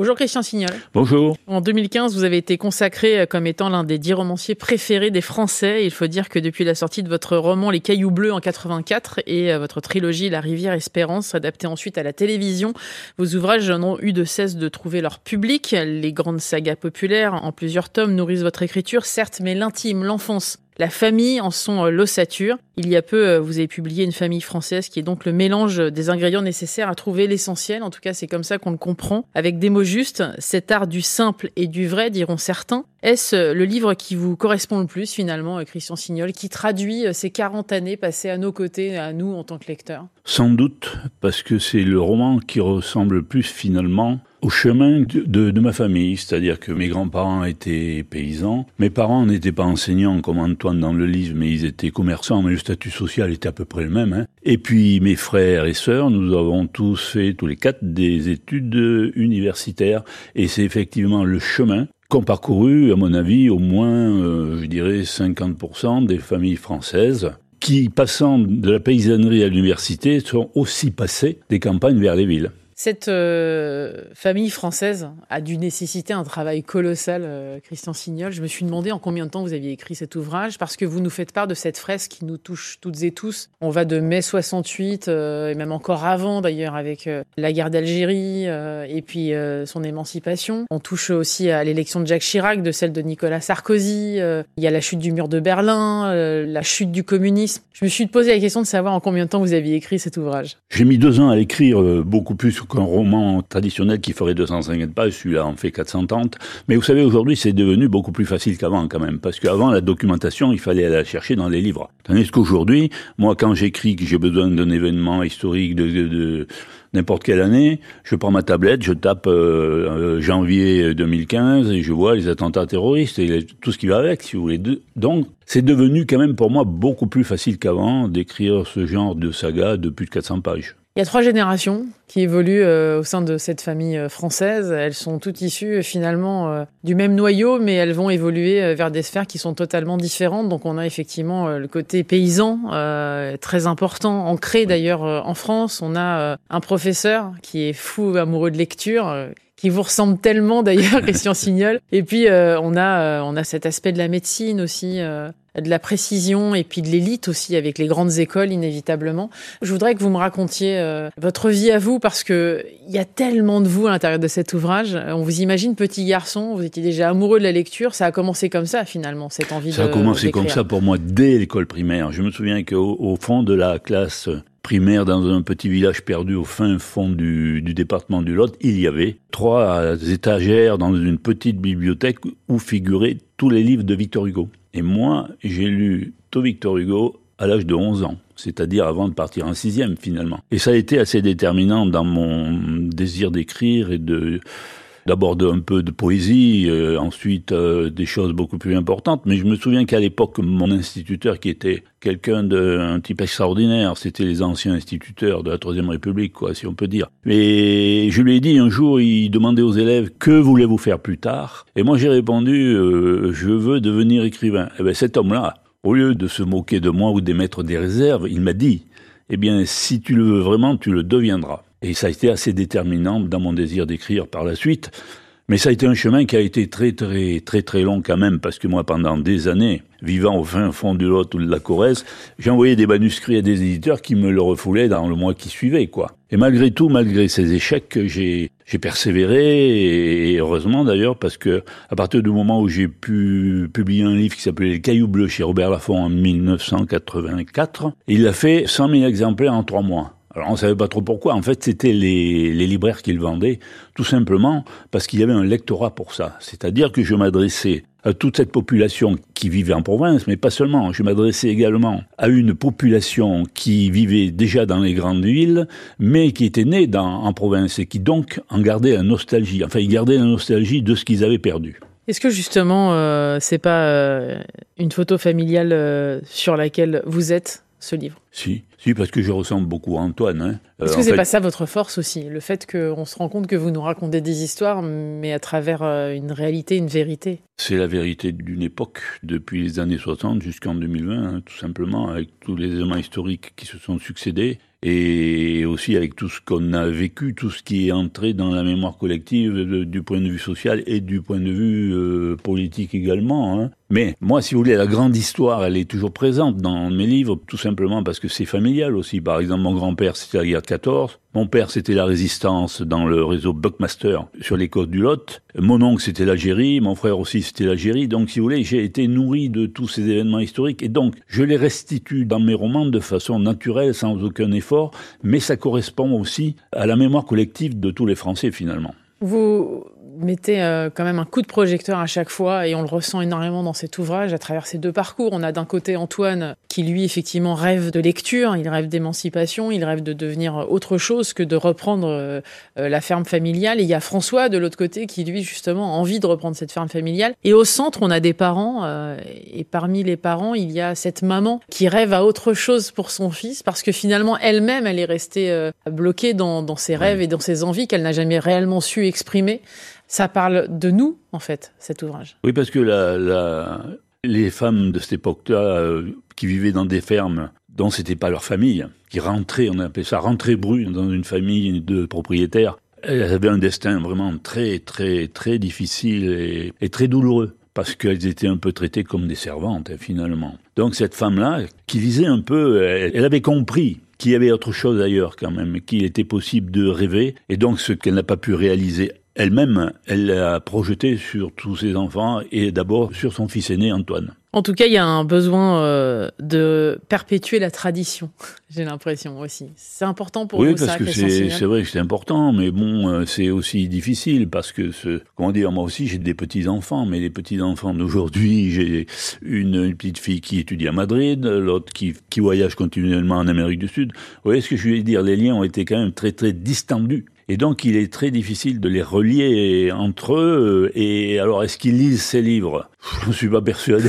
Bonjour Christian Signol. Bonjour. En 2015, vous avez été consacré comme étant l'un des dix romanciers préférés des Français. Il faut dire que depuis la sortie de votre roman Les Cailloux Bleus en 84 et euh, votre trilogie La Rivière Espérance, adaptée ensuite à la télévision, vos ouvrages n'ont eu de cesse de trouver leur public. Les grandes sagas populaires en plusieurs tomes nourrissent votre écriture, certes, mais l'intime, l'enfance, la famille en sont euh, l'ossature. Il y a peu, euh, vous avez publié Une famille française, qui est donc le mélange des ingrédients nécessaires à trouver l'essentiel. En tout cas, c'est comme ça qu'on le comprend. Avec des mots justes, cet art du simple et du vrai, diront certains. Est-ce euh, le livre qui vous correspond le plus, finalement, Christian Signol, qui traduit ces 40 années passées à nos côtés, à nous, en tant que lecteurs? Sans doute, parce que c'est le roman qui ressemble le plus, finalement, au chemin de, de, ma famille, c'est-à-dire que mes grands-parents étaient paysans, mes parents n'étaient pas enseignants comme Antoine dans le livre, mais ils étaient commerçants, mais le statut social était à peu près le même. Hein. Et puis mes frères et sœurs, nous avons tous fait, tous les quatre, des études universitaires, et c'est effectivement le chemin qu'ont parcouru, à mon avis, au moins, euh, je dirais, 50% des familles françaises qui, passant de la paysannerie à l'université, sont aussi passées des campagnes vers les villes. Cette euh, famille française a dû nécessiter un travail colossal, euh, Christian Signol. Je me suis demandé en combien de temps vous aviez écrit cet ouvrage, parce que vous nous faites part de cette fresque qui nous touche toutes et tous. On va de mai 68, euh, et même encore avant d'ailleurs, avec la guerre d'Algérie, et puis son émancipation. On touche aussi à l'élection de Jacques Chirac, de celle de Nicolas Sarkozy. il y a la chute du mur de Berlin, la chute du communisme. Je me suis posé la question de savoir en combien de temps vous aviez écrit cet ouvrage. J'ai mis deux ans à écrire, beaucoup plus qu'un roman traditionnel qui ferait 250 pages, celui-là en fait 430. Mais vous savez, aujourd'hui, c'est devenu beaucoup plus facile qu'avant quand même, parce qu'avant, la documentation, il fallait aller la chercher dans les livres. Tandis qu'aujourd'hui, moi, quand j'écris que j'ai besoin d'un événement historique de, de, n'importe quelle année, je prends ma tablette, je tape euh, euh, janvier 2015 et je vois les attentats terroristes et tout ce qui va avec, si vous voulez. Donc, c'est devenu quand même pour moi beaucoup plus facile qu'avant d'écrire ce genre de saga de plus de 400 pages. Il y a trois générations qui évoluent euh, au sein de cette famille euh, française. Elles sont toutes issues euh, finalement du même noyau, mais elles vont évoluer vers des sphères qui sont totalement différentes. Donc on a effectivement le côté paysan très important, ancré d'ailleurs en France. On a un professeur qui est fou amoureux de lecture qui vous ressemble tellement d'ailleurs, Christian Signol. Et puis on a on a cet aspect de la médecine aussi de la précision et puis de l'élite aussi avec les grandes écoles inévitablement. Je voudrais que vous me racontiez euh, votre vie à vous parce que il y a tellement de vous à l'intérieur de cet ouvrage. On vous imagine petit garçon, vous étiez déjà amoureux de la lecture. Ça a commencé comme ça finalement cette envie. Ça a commencé comme ça pour moi dès l'école primaire. Je me souviens qu'au au fond de la classe primaire dans un petit village perdu au fin fond du, du, département du Lot, il y avait trois étagères dans une petite bibliothèque où figuraient tous les livres de Victor Hugo. Et moi, j'ai lu tout Victor Hugo à l'âge de 11 ans, c'est-à-dire avant de partir en sixième finalement. Et ça a été assez déterminant dans mon désir d'écrire et de d'abord un peu de poésie, euh, ensuite euh, des choses beaucoup plus importantes. Mais je me souviens qu'à l'époque, mon instituteur, qui était quelqu'un d'un type extraordinaire, c'était les anciens instituteurs de la Troisième République, quoi, si on peut dire. Et je lui ai dit un jour, il demandait aux élèves que voulez-vous faire plus tard? Et moi j'ai répondu, euh, je veux devenir écrivain. Et eh ben cet homme-là, au lieu de se moquer de moi ou d'émettre des réserves, il m'a dit, eh bien si tu le veux vraiment, tu le deviendras. Et ça a été assez déterminant dans mon désir d'écrire par la suite. Mais ça a été un chemin qui a été très très très très long quand même, parce que moi pendant des années, vivant au fin fond du Lot ou de la Corrèze, j'ai envoyé des manuscrits à des éditeurs qui me le refoulaient dans le mois qui suivait, quoi. Et malgré tout, malgré ces échecs, j'ai persévéré et heureusement d'ailleurs parce que à partir du moment où j'ai pu publier un livre qui s'appelait Les Cailloux Bleus chez Robert Laffont en 1984, il a fait 100 000 exemplaires en trois mois. Alors on savait pas trop pourquoi. En fait, c'était les, libraires qui le vendaient, tout simplement parce qu'il y avait un lectorat pour ça. C'est-à-dire que je m'adressais à toute cette population qui vivait en province, mais pas seulement. Je m'adressais également à une population qui vivait déjà dans les grandes villes, mais qui était née en province et qui donc en gardait la nostalgie. Enfin, ils gardaient la nostalgie de ce qu'ils avaient perdu. Est-ce que justement, euh, c'est pas euh, une photo familiale euh, sur laquelle vous êtes ce livre Si, si, parce que je ressemble beaucoup à Antoine. Hein. Euh, Est-ce que c'est pas ça votre force aussi Le fait qu'on se rend compte que vous nous racontez des histoires, mais à travers euh, une réalité, une vérité? C'est la vérité d'une époque, depuis les années 60 jusqu'en 2020, hein, tout simplement, avec tous les éléments historiques qui se sont succédés. et aussi avec tout ce qu'on a vécu, tout ce qui est entré dans la mémoire collective du point de vue social et du point de vue euh, politique également. Hein. Mais moi, si vous voulez, la grande histoire, elle est toujours présente dans mes livres, tout simplement parce que c'est familial aussi. Par exemple, mon grand-père, c'était la guerre de 14. Mon père, c'était la résistance dans le réseau Buckmaster sur les côtes du Lot. Mon oncle, c'était l'Algérie. Mon frère aussi, c'était l'Algérie. Donc, si vous voulez, j'ai été nourri de tous ces événements historiques. Et donc, je les restitue dans mes romans de façon naturelle, sans aucun effort. Mais ça correspond aussi à la mémoire collective de tous les Français, finalement. Vous mettez euh, quand même un coup de projecteur à chaque fois et on le ressent énormément dans cet ouvrage à travers ces deux parcours. On a d'un côté Antoine qui lui effectivement rêve de lecture, il rêve d'émancipation, il rêve de devenir autre chose que de reprendre euh, euh, la ferme familiale. Et il y a François de l'autre côté qui lui justement a envie de reprendre cette ferme familiale. Et au centre, on a des parents et parmi les parents, il y a cette maman qui rêve à autre chose pour son fils parce que finalement elle-même, elle est restée bloquée dans, dans ses rêves et dans ses envies qu'elle n'a jamais réellement su exprimer. Ça parle de nous, en fait, cet ouvrage. Oui, parce que les femmes de cette époque-là, euh, qui vivaient dans des fermes dont c'était pas leur famille, qui rentraient, on appelait ça rentrer brune dans une famille de propriétaires, elles avaient un destin vraiment très, très, très difficile et, très douloureux parce qu'elles étaient un peu traitées comme des servantes, finalement. Donc cette femme-là, qui lisait un peu, elle avait compris qu'il y avait autre chose ailleurs quand même, qu'il était possible de rêver, et donc ce qu'elle n'a pas pu réaliser elle-même, elle l'a projeté sur tous ses enfants et d'abord sur son fils aîné Antoine. En tout cas, il y a un besoin euh, de perpétuer la tradition, j'ai l'impression aussi. C'est important pour vous, ça Oui, parce que c'est vrai que c'est important, mais bon, euh, c'est aussi difficile parce que, ce, comment dire, moi aussi j'ai des petits-enfants, mais les petits-enfants d'aujourd'hui, j'ai une, petite fille qui étudie à Madrid, l'autre qui, qui voyage continuellement en Amérique du Sud. Vous voyez ce que je veux dire? Les liens ont été quand même très très distendus. Et donc, il est très difficile de les relier entre eux. Et alors, est-ce qu'ils lisent ces livres? Je ne suis pas persuadé.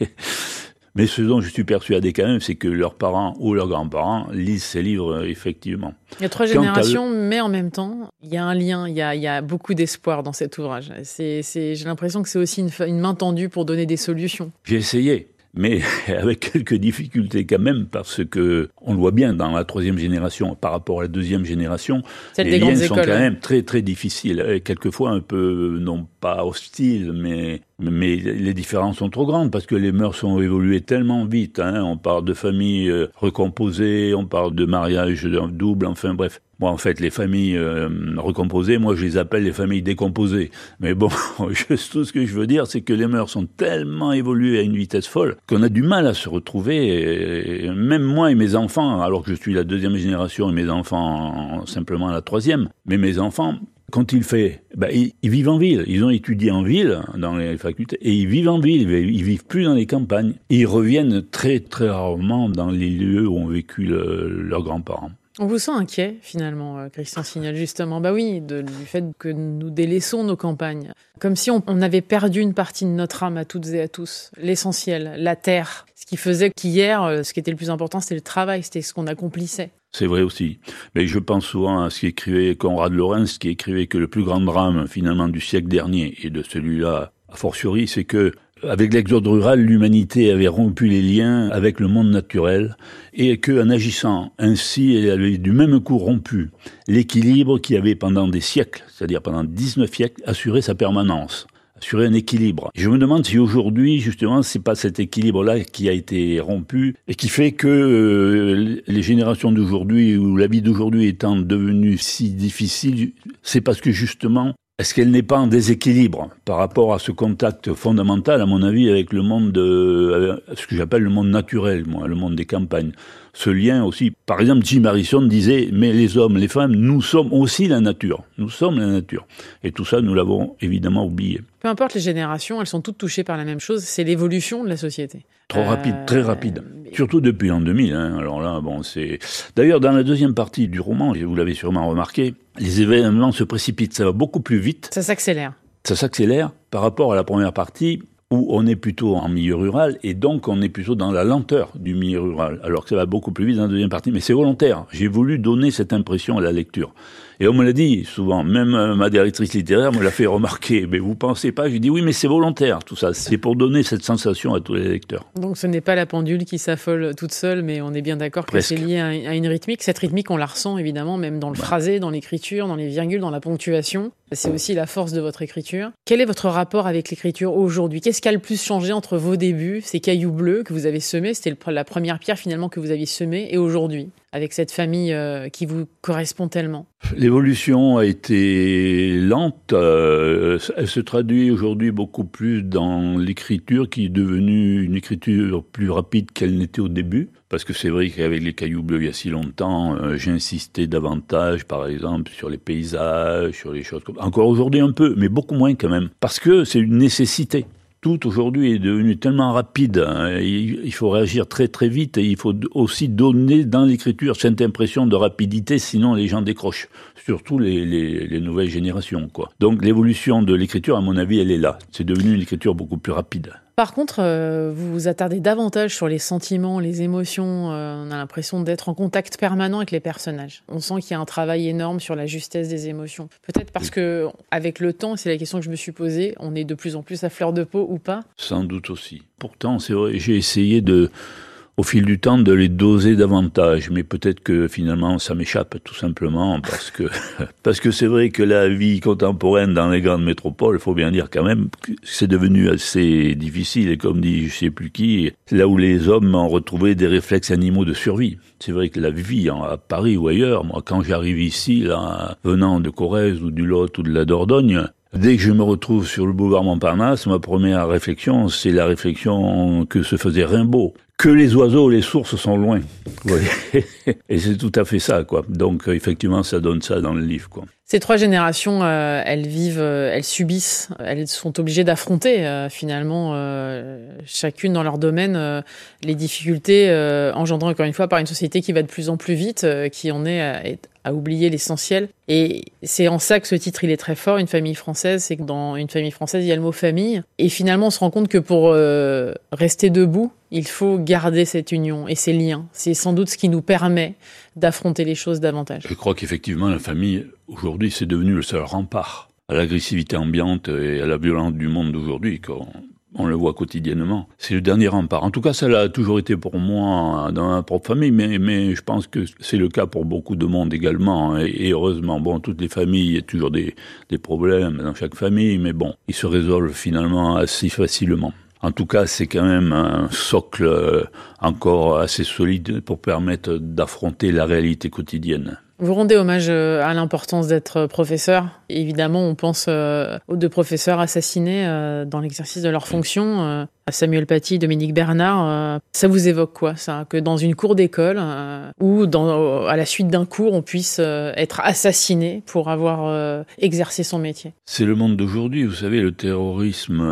Mais ce dont je suis persuadé quand même, c'est que leurs parents ou leurs grands-parents lisent ces livres, effectivement. Il y a trois générations, mais en même temps, il y a un lien, il y a, il y a beaucoup d'espoir dans cet ouvrage. J'ai l'impression que c'est aussi une, une main tendue pour donner des solutions. J'ai essayé mais avec quelques difficultés quand même, parce que on le voit bien dans la troisième génération par rapport à la deuxième génération, les liens sont quand même très très difficiles, et quelquefois un peu non pas hostiles, mais mais les différences sont trop grandes parce que les mœurs ont évolué tellement vite. Hein. On parle de familles euh, recomposées, on parle de mariage double, enfin bref. Moi, en fait, les familles euh, recomposées, moi, je les appelle les familles décomposées. Mais bon, juste tout ce que je veux dire, c'est que les mœurs sont tellement évoluées à une vitesse folle qu'on a du mal à se retrouver. même moi et mes enfants, alors que je suis la deuxième génération et mes enfants simplement la troisième, mais mes enfants, quand il fait, bah, ils, vivent en ville. Ils ont étudié en ville, dans les facultés, et ils vivent en ville. Ils vivent plus dans les campagnes. Ils reviennent très, très rarement dans les lieux où ont vécu leurs grands-parents. On vous sent inquiet finalement, euh, Christian Signal, justement. Bah oui, du fait que nous délaissons nos campagnes. Comme si on, on, avait perdu une partie de notre âme à toutes et à tous. L'essentiel, la terre. Ce qui faisait qu'hier, euh, ce qui était le plus important, c'était le travail, c'était ce qu'on accomplissait. C'est vrai aussi. Mais je pense souvent à ce qu'écrivait Conrad Lorenz, qui écrivait que le plus grand drame, finalement, du siècle dernier, et de celui-là, a fortiori, c'est que, avec l'exode rural, l'humanité avait rompu les liens avec le monde naturel, et qu'en agissant ainsi, elle avait du même coup rompu l'équilibre qui avait pendant des siècles, c'est-à-dire pendant 19 siècles, assuré sa permanence sur un équilibre. Je me demande si aujourd'hui, justement, c'est pas cet équilibre-là qui a été rompu et qui fait que euh, les générations d'aujourd'hui ou la vie d'aujourd'hui étant devenue si difficile, c'est parce que justement, est-ce qu'elle n'est pas en déséquilibre par rapport à ce contact fondamental, à mon avis, avec le monde, de, ce que j'appelle le monde naturel, moi, le monde des campagnes? Ce lien aussi. Par exemple, Jim Harrison disait, mais les hommes, les femmes, nous sommes aussi la nature. Nous sommes la nature. Et tout ça, nous l'avons évidemment oublié. Peu importe les générations, elles sont toutes touchées par la même chose, c'est l'évolution de la société. Trop euh, rapide, très rapide. Surtout depuis l'an 2000. Hein. Alors là, bon, c'est. D'ailleurs, dans la deuxième partie du roman, vous l'avez sûrement remarqué, les événements se précipitent. Ça va beaucoup plus vite. Ça s'accélère. Ça s'accélère par rapport à la première partie où on est plutôt en milieu rural et donc on est plutôt dans la lenteur du milieu rural, alors que ça va beaucoup plus vite dans la deuxième partie. Mais c'est volontaire. J'ai voulu donner cette impression à la lecture. Et on me l'a dit souvent, même euh, ma directrice littéraire me l'a fait remarquer. Mais vous pensez pas? Je dis oui, mais c'est volontaire tout ça. C'est pour donner cette sensation à tous les lecteurs. Donc ce n'est pas la pendule qui s'affole toute seule, mais on est bien d'accord que c'est lié à une rythmique. Cette rythmique, on la ressent évidemment même dans le phrasé, dans l'écriture, dans les virgules, dans la ponctuation. C'est aussi la force de votre écriture. Quel est votre rapport avec l'écriture aujourd'hui? Qu'est-ce qui a le plus changé entre vos débuts, ces cailloux bleus que vous avez semés, c'était la première pierre finalement que vous aviez semée, et aujourd'hui, avec cette famille euh, qui vous correspond tellement L'évolution a été lente. Euh, elle se traduit aujourd'hui beaucoup plus dans l'écriture qui est devenue une écriture plus rapide qu'elle n'était au début. Parce que c'est vrai qu'avec les cailloux bleus il y a si longtemps, euh, j'insistais davantage, par exemple, sur les paysages, sur les choses comme Encore aujourd'hui un peu, mais beaucoup moins quand même. Parce que c'est une nécessité tout aujourd'hui est devenu tellement rapide. Hein, il faut réagir très très vite et il faut aussi donner dans l'écriture cette impression de rapidité, sinon les gens décrochent. Surtout les, les, les nouvelles générations, quoi. Donc l'évolution de l'écriture, à mon avis, elle est là. C'est devenu une écriture beaucoup plus rapide. Par contre, euh, vous vous attardez davantage sur les sentiments, les émotions. Euh, on a l'impression d'être en contact permanent avec les personnages. On sent qu'il y a un travail énorme sur la justesse des émotions. Peut-être parce que, avec le temps, c'est la question que je me suis posée, on est de plus en plus à fleur de peau ou pas? Sans doute aussi. Pourtant, c'est vrai, j'ai essayé de au fil du temps de les doser davantage. Mais peut-être que finalement ça m'échappe tout simplement parce que parce que c'est vrai que la vie contemporaine dans les grandes métropoles, il faut bien dire quand même, c'est devenu assez difficile et comme dit je sais plus qui, là où les hommes ont retrouvé des réflexes animaux de survie. C'est vrai que la vie à Paris ou ailleurs, moi quand j'arrive ici, là, venant de Corrèze ou du Lot ou de la Dordogne, Dès que je me retrouve sur le boulevard Montparnasse, ma première réflexion, c'est la réflexion que se faisait Rimbaud que les oiseaux, les sources sont loin. et c'est tout à fait ça, quoi. Donc effectivement, ça donne ça dans le livre, quoi. Ces trois générations, euh, elles vivent, euh, elles subissent, elles sont obligées d'affronter euh, finalement chacune dans leur domaine les difficultés engendrées encore une fois par une société qui va de plus en plus vite, qui en est à, à oublier l'essentiel. Et c'est en ça que ce titre il est très fort, une famille française, c'est que dans une famille française il y a le mot famille. Et finalement on se rend compte que pour rester debout, il faut garder cette union et ces liens. C'est sans doute ce qui nous permet d'affronter les choses davantage. Je crois qu'effectivement, la famille, aujourd'hui, c'est devenu le seul rempart à l'agressivité ambiante et à la violence du monde d'aujourd'hui. On le voit quotidiennement. C'est le dernier rempart. En tout cas, ça l'a toujours été pour moi dans ma propre famille, mais, mais je pense que c'est le cas pour beaucoup de monde également. Et, heureusement, bon, toutes les familles, il y a toujours des, des problèmes dans chaque famille, mais bon, ils se résolvent finalement assez facilement. En tout cas, c'est quand même un socle euh, encore assez solide pour permettre d'affronter la réalité quotidienne. Vous rendez hommage euh, à l'importance d'être professeur. Évidemment, on pense euh, aux deux professeurs assassinés dans l'exercice de leur fonction, à Samuel Paty, Dominique Bernard. Ça vous évoque quoi, ça Que dans une cour d'école ou dans, à la suite d'un cours, on puisse être assassiné pour avoir exercé son métier? C'est le monde d'aujourd'hui. Vous savez, le terrorisme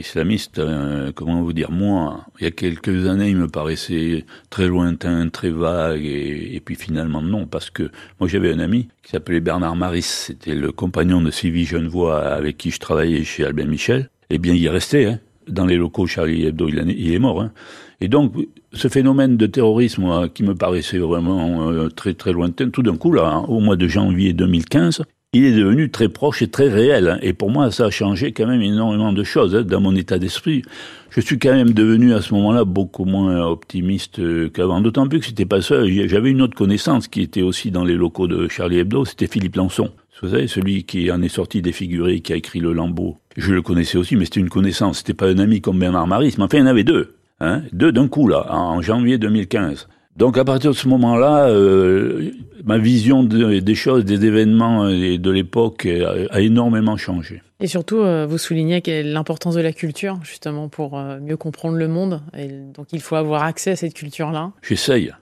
islamiste, euh, comment vous dire, moi, il y a quelques années, il me paraissait très lointain, très vague, et, puis finalement non, parce que moi j'avais un ami qui s'appelait Bernard Maris, c'était le compagnon de Sylvie Genevoix avec qui je travaillais chez Albin Michel. Eh bien, il est resté, hein, dans les locaux Charlie Hebdo, il, est mort. Hein. Et donc, ce phénomène de terrorisme qui me paraissait vraiment euh, très très lointain, tout d'un coup, là, au mois de janvier 2015, il est devenu très proche et très réel. Et pour moi, ça a changé quand même énormément de choses hein, dans mon état d'esprit. Je suis quand même devenu à ce moment-là beaucoup moins optimiste euh, qu'avant. D'autant plus que c'était pas seul. J'avais une autre connaissance qui était aussi dans les locaux de Charlie Hebdo. C'était Philippe Lançon. Vous savez, celui qui en est sorti défiguré, qui a écrit Le Lambeau. Je le connaissais aussi, mais c'était une connaissance. C'était pas un ami comme Bernard Maris, mais enfin, il y en avait deux. Hein, deux d'un coup, là, en janvier 2015. Donc à partir de ce moment-là, euh, ma vision des choses, des événements et de l'époque a, énormément changé. Et surtout, euh, vous soulignez l'importance de la culture, justement, pour euh, mieux comprendre le monde. Et donc il faut avoir accès à cette culture-là. J'essaye.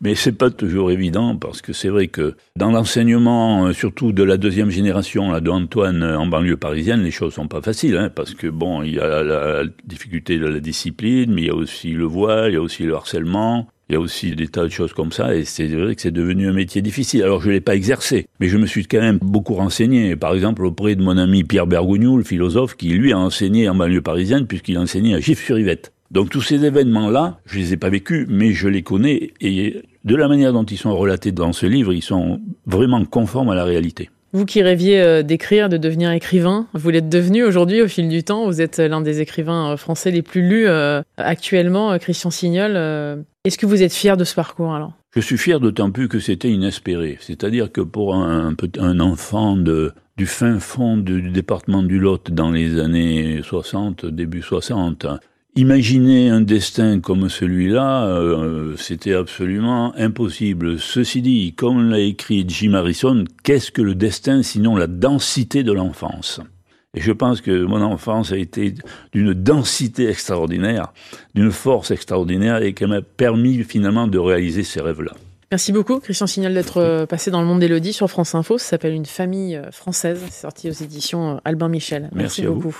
Mais, c'est pas toujours évident parce que c'est vrai que dans l'enseignement, euh, surtout de la deuxième génération là, de Antoine euh, en banlieue parisienne, les choses sont pas faciles hein, parce que bon, il y a la, difficulté de la discipline, mais il y a aussi le voile, il y a aussi le harcèlement. Il y a aussi des tas de choses comme ça, et c'est vrai que c'est devenu un métier difficile. Alors je l'ai pas exercé, mais je me suis quand même beaucoup renseigné. Par exemple, auprès de mon ami Pierre Bergougnou, le philosophe, qui lui a enseigné en banlieue parisienne, puisqu'il enseignait à Gif-sur-Yvette. Donc tous ces événements-là, je les ai pas vécus, mais je les connais et de la manière dont ils sont relatés dans ce livre, ils sont vraiment conformes à la réalité. Vous qui rêviez euh, d'écrire, de devenir écrivain, vous l'êtes devenu aujourd'hui au fil du temps. Vous êtes l'un des écrivains euh, français les plus lus euh, actuellement, Christian Signol. Est-ce que vous êtes fier de ce parcours alors? Je suis fier d'autant plus que c'était inespéré. C'est-à-dire que pour un, un enfant de, du fin fond du département du Lot dans les années 60, début 60, Imaginer un destin comme celui-là, euh, c'était absolument impossible. Ceci dit, comme l'a écrit Jim Harrison, qu'est-ce que le destin sinon la densité de l'enfance? Et je pense que mon enfance a été d'une densité extraordinaire, d'une force extraordinaire et qui m'a permis finalement de réaliser ces rêves-là. Merci beaucoup, Christian Signal, d'être euh, passé dans le monde d'Elodie sur France Info. Ça s'appelle Une famille euh, française. C'est sorti aux éditions Albin Michel. Merci, beaucoup.